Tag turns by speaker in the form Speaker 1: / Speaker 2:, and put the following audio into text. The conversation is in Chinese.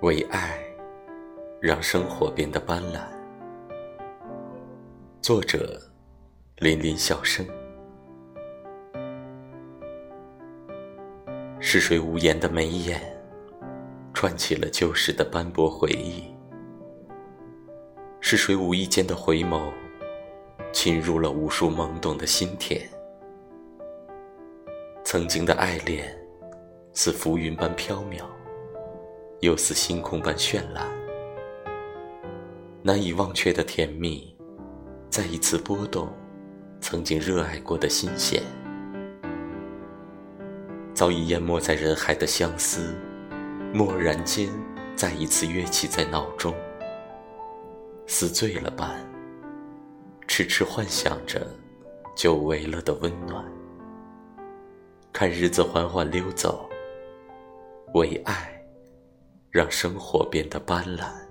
Speaker 1: 为爱，让生活变得斑斓。作者：林林小生。是谁无言的眉眼，串起了旧时的斑驳回忆？是谁无意间的回眸，侵入了无数懵懂的心田？曾经的爱恋，似浮云般飘渺，又似星空般绚烂。难以忘却的甜蜜，再一次拨动曾经热爱过的心弦。早已淹没在人海的相思，蓦然间再一次跃起在脑中，似醉了般，痴痴幻想着久违了的温暖。看日子缓缓溜走，为爱，让生活变得斑斓。